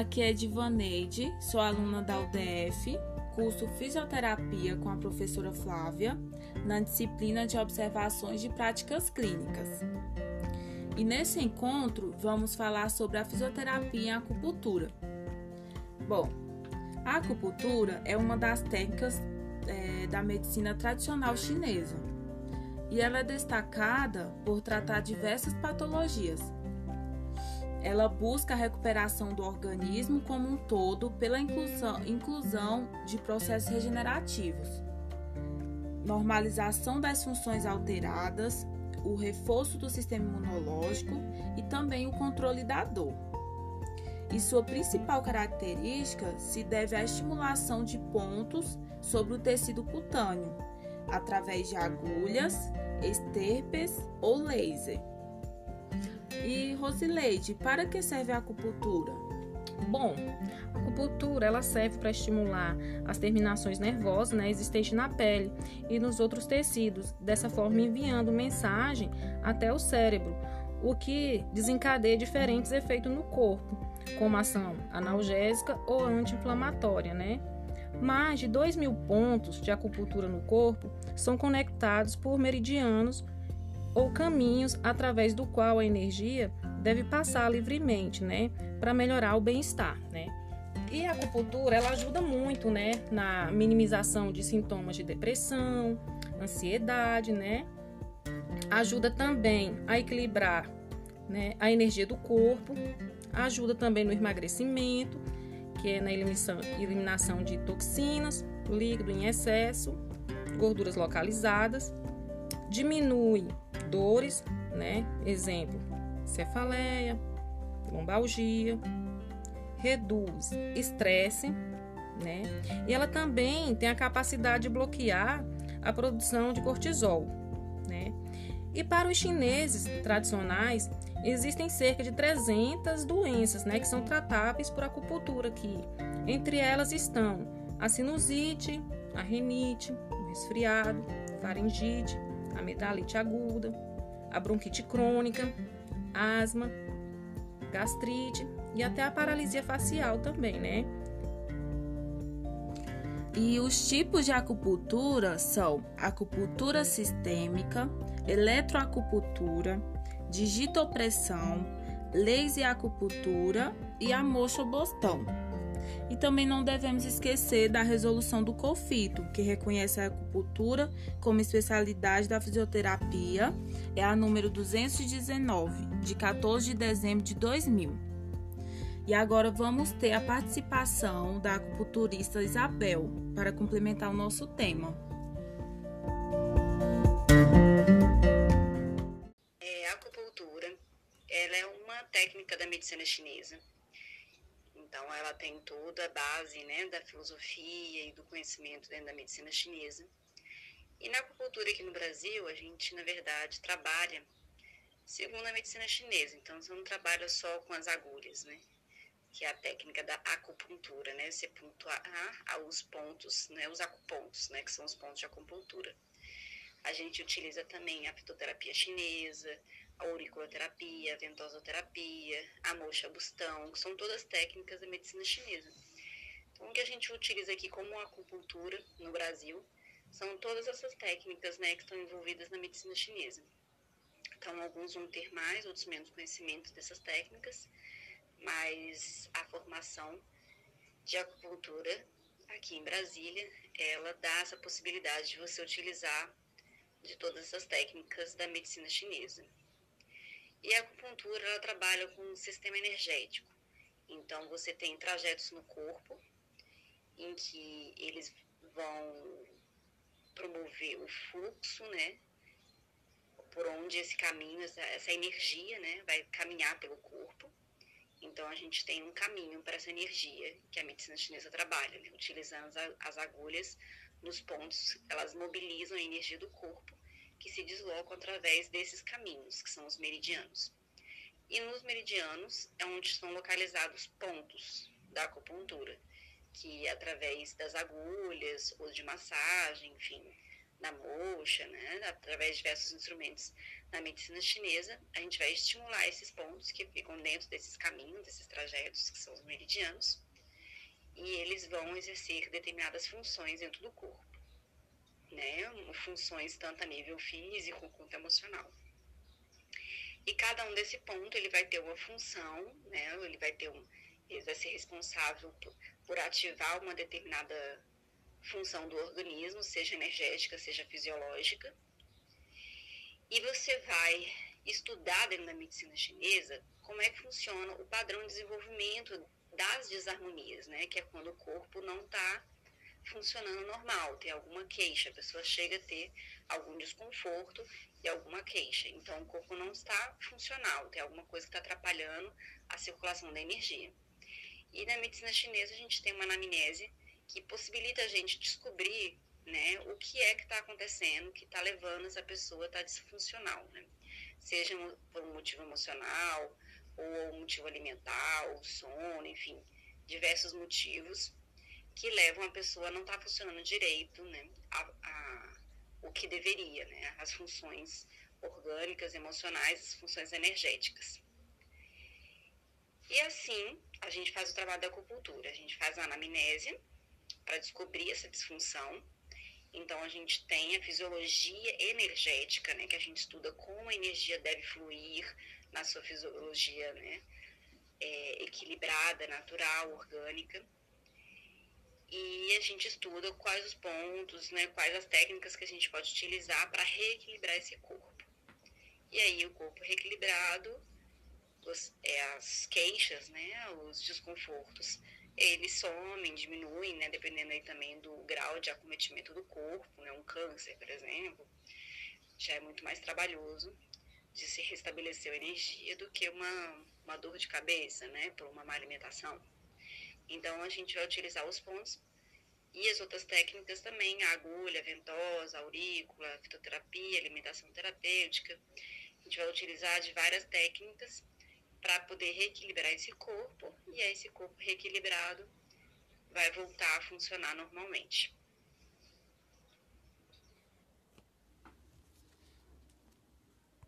Aqui é Divaneide, sou aluna da UDF, curso Fisioterapia com a professora Flávia, na disciplina de Observações de Práticas Clínicas. E nesse encontro vamos falar sobre a fisioterapia em acupuntura. Bom, a acupuntura é uma das técnicas é, da medicina tradicional chinesa e ela é destacada por tratar diversas patologias. Ela busca a recuperação do organismo como um todo pela inclusão, inclusão de processos regenerativos, normalização das funções alteradas, o reforço do sistema imunológico e também o controle da dor. E sua principal característica se deve à estimulação de pontos sobre o tecido cutâneo, através de agulhas, esterpes ou laser. E Rosileide, para que serve a acupuntura? Bom, a acupuntura ela serve para estimular as terminações nervosas né, existentes na pele e nos outros tecidos, dessa forma enviando mensagem até o cérebro, o que desencadeia diferentes efeitos no corpo, como ação analgésica ou anti-inflamatória, né? Mais de 2 mil pontos de acupuntura no corpo são conectados por meridianos ou caminhos através do qual a energia deve passar livremente, né, para melhorar o bem-estar, né? E a acupuntura, ela ajuda muito, né, na minimização de sintomas de depressão, ansiedade, né? Ajuda também a equilibrar, né, a energia do corpo, ajuda também no emagrecimento, que é na eliminação, eliminação de toxinas, líquido em excesso, gorduras localizadas, diminui dores, né? Exemplo, cefaleia, lombalgia, reduz estresse, né? E ela também tem a capacidade de bloquear a produção de cortisol, né? E para os chineses tradicionais, existem cerca de 300 doenças, né, que são tratáveis por acupuntura aqui. Entre elas estão a sinusite, a rinite, o resfriado, faringite, amidalite aguda, a bronquite crônica, asma, gastrite e até a paralisia facial também, né? E os tipos de acupuntura são acupuntura sistêmica, eletroacupuntura, digitopressão, laser acupuntura e a mocha bostão. E também não devemos esquecer da resolução do COFITO, que reconhece a acupuntura como especialidade da fisioterapia, é a número 219, de 14 de dezembro de 2000. E agora vamos ter a participação da acupunturista Isabel para complementar o nosso tema. É, a acupuntura ela é uma técnica da medicina chinesa então, ela tem toda a base né, da filosofia e do conhecimento dentro da medicina chinesa. E na acupuntura aqui no Brasil, a gente, na verdade, trabalha segundo a medicina chinesa. Então, você não trabalha só com as agulhas, né? Que é a técnica da acupuntura, né? Você pontuar os pontos, né? Os acupontos, né? Que são os pontos de acupuntura. A gente utiliza também a fitoterapia chinesa, auriculoterapia, ventosoterapia, a mocha bustão, são todas técnicas da medicina chinesa. Então, o que a gente utiliza aqui como acupuntura no Brasil são todas essas técnicas né, que estão envolvidas na medicina chinesa. Então, alguns vão ter mais, outros menos conhecimento dessas técnicas, mas a formação de acupuntura aqui em Brasília, ela dá essa possibilidade de você utilizar de todas essas técnicas da medicina chinesa. E a acupuntura ela trabalha com um sistema energético. Então você tem trajetos no corpo em que eles vão promover o fluxo, né? Por onde esse caminho, essa, essa energia, né, vai caminhar pelo corpo. Então a gente tem um caminho para essa energia que a medicina chinesa trabalha, né? utilizando as, as agulhas nos pontos, elas mobilizam a energia do corpo que se deslocam através desses caminhos, que são os meridianos. E nos meridianos é onde estão localizados pontos da acupuntura, que através das agulhas ou de massagem, enfim, da mocha, né, através de diversos instrumentos. Na medicina chinesa, a gente vai estimular esses pontos que ficam dentro desses caminhos, desses trajetos, que são os meridianos, e eles vão exercer determinadas funções dentro do corpo, né? Funções tanto a nível físico quanto emocional. E cada um desse ponto ele vai ter uma função, né? Ele vai ter um, ele vai ser responsável por, por ativar uma determinada função do organismo, seja energética, seja fisiológica. E você vai estudar dentro da medicina chinesa como é que funciona o padrão de desenvolvimento das desarmonias, né? Que é quando o corpo não está funcionando normal, tem alguma queixa, a pessoa chega a ter algum desconforto e alguma queixa. Então, o corpo não está funcional, tem alguma coisa que está atrapalhando a circulação da energia. E na medicina chinesa, a gente tem uma anamnese que possibilita a gente descobrir né, o que é que está acontecendo, que está levando essa pessoa a estar tá disfuncional, né? Seja por um motivo emocional, ou um motivo alimentar, ou sono, enfim, diversos motivos que levam a pessoa a não estar tá funcionando direito, né? A, a, o que deveria, né? As funções orgânicas, emocionais, as funções energéticas. E assim, a gente faz o trabalho da acupuntura. A gente faz a anamnese para descobrir essa disfunção. Então, a gente tem a fisiologia energética, né? Que a gente estuda como a energia deve fluir na sua fisiologia, né? É, equilibrada, natural, orgânica e a gente estuda quais os pontos, né, quais as técnicas que a gente pode utilizar para reequilibrar esse corpo. E aí o corpo reequilibrado, os, é, as queixas, né, os desconfortos, eles somem, diminuem, né, dependendo aí também do grau de acometimento do corpo, né, um câncer, por exemplo, já é muito mais trabalhoso de se restabelecer a energia do que uma, uma dor de cabeça, né, por uma má alimentação. Então, a gente vai utilizar os pontos e as outras técnicas também, a agulha, a ventosa, a aurícula, a fitoterapia, alimentação terapêutica. A gente vai utilizar de várias técnicas para poder reequilibrar esse corpo e aí esse corpo reequilibrado vai voltar a funcionar normalmente.